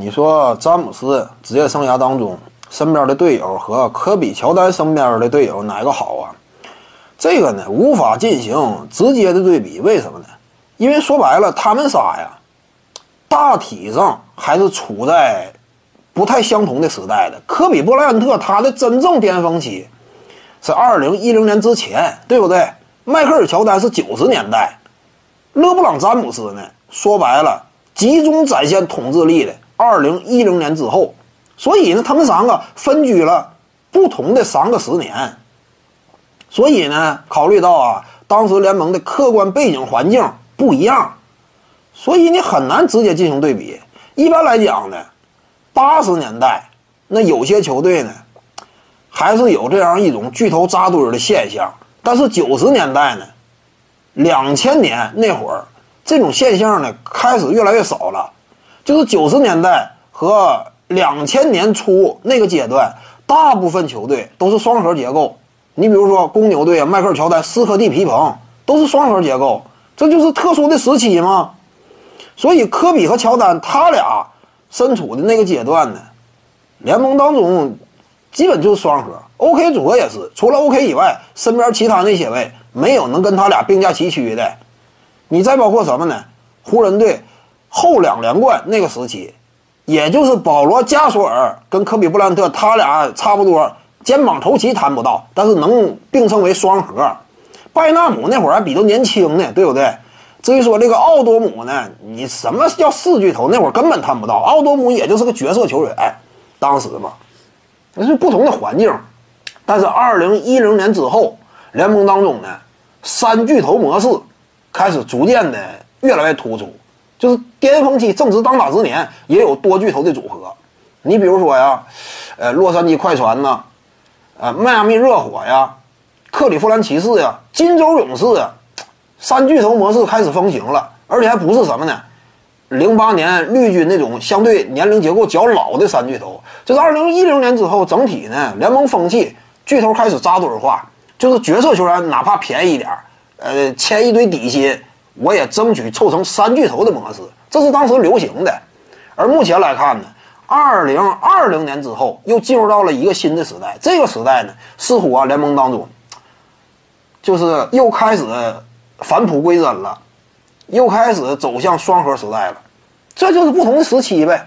你说詹姆斯职业生涯当中身边的队友和科比、乔丹身边的队友哪个好啊？这个呢无法进行直接的对比，为什么呢？因为说白了，他们仨呀，大体上还是处在不太相同的时代的。科比·布莱恩特他的真正巅峰期是二零一零年之前，对不对？迈克尔·乔丹是九十年代，勒布朗·詹姆斯呢？说白了，集中展现统治力的二零一零年之后，所以呢，他们三个分居了不同的三个十年。所以呢，考虑到啊，当时联盟的客观背景环境不一样，所以你很难直接进行对比。一般来讲呢，八十年代那有些球队呢，还是有这样一种巨头扎堆的现象，但是九十年代呢，两千年那会儿。这种现象呢，开始越来越少。就是九十年代和两千年初那个阶段，大部分球队都是双核结构。你比如说公牛队啊，迈克尔·乔丹、斯科蒂·皮蓬都是双核结构，这就是特殊的时期嘛。所以科比和乔丹他俩身处的那个阶段呢，联盟当中基本就是双核。OK 组合也是，除了 OK 以外，身边其他那些位没有能跟他俩并驾齐驱的。你再包括什么呢？湖人队后两连冠那个时期，也就是保罗·加索尔跟科比·布兰特，他俩差不多肩膀头齐谈不到，但是能并称为双核。拜纳姆那会儿还比较年轻呢，对不对？至于说这个奥多姆呢，你什么叫四巨头？那会儿根本谈不到，奥多姆也就是个角色球员，当时嘛，那是不同的环境。但是二零一零年之后，联盟当中呢，三巨头模式。开始逐渐的越来越突出，就是巅峰期正值当打之年，也有多巨头的组合。你比如说呀，呃，洛杉矶快船呐，呃，迈阿密热火呀，克利夫兰骑士呀，金州勇士呀，三巨头模式开始风行了，而且还不是什么呢？零八年绿军那种相对年龄结构较老的三巨头，就是二零一零年之后，整体呢联盟风气巨头开始扎堆化，就是角色球员哪怕便宜一点儿。呃，签一堆底薪，我也争取凑成三巨头的模式，这是当时流行的。而目前来看呢，二零二零年之后又进入到了一个新的时代。这个时代呢，似乎啊联盟当中，就是又开始返璞归真了，又开始走向双核时代了。这就是不同的时期呗。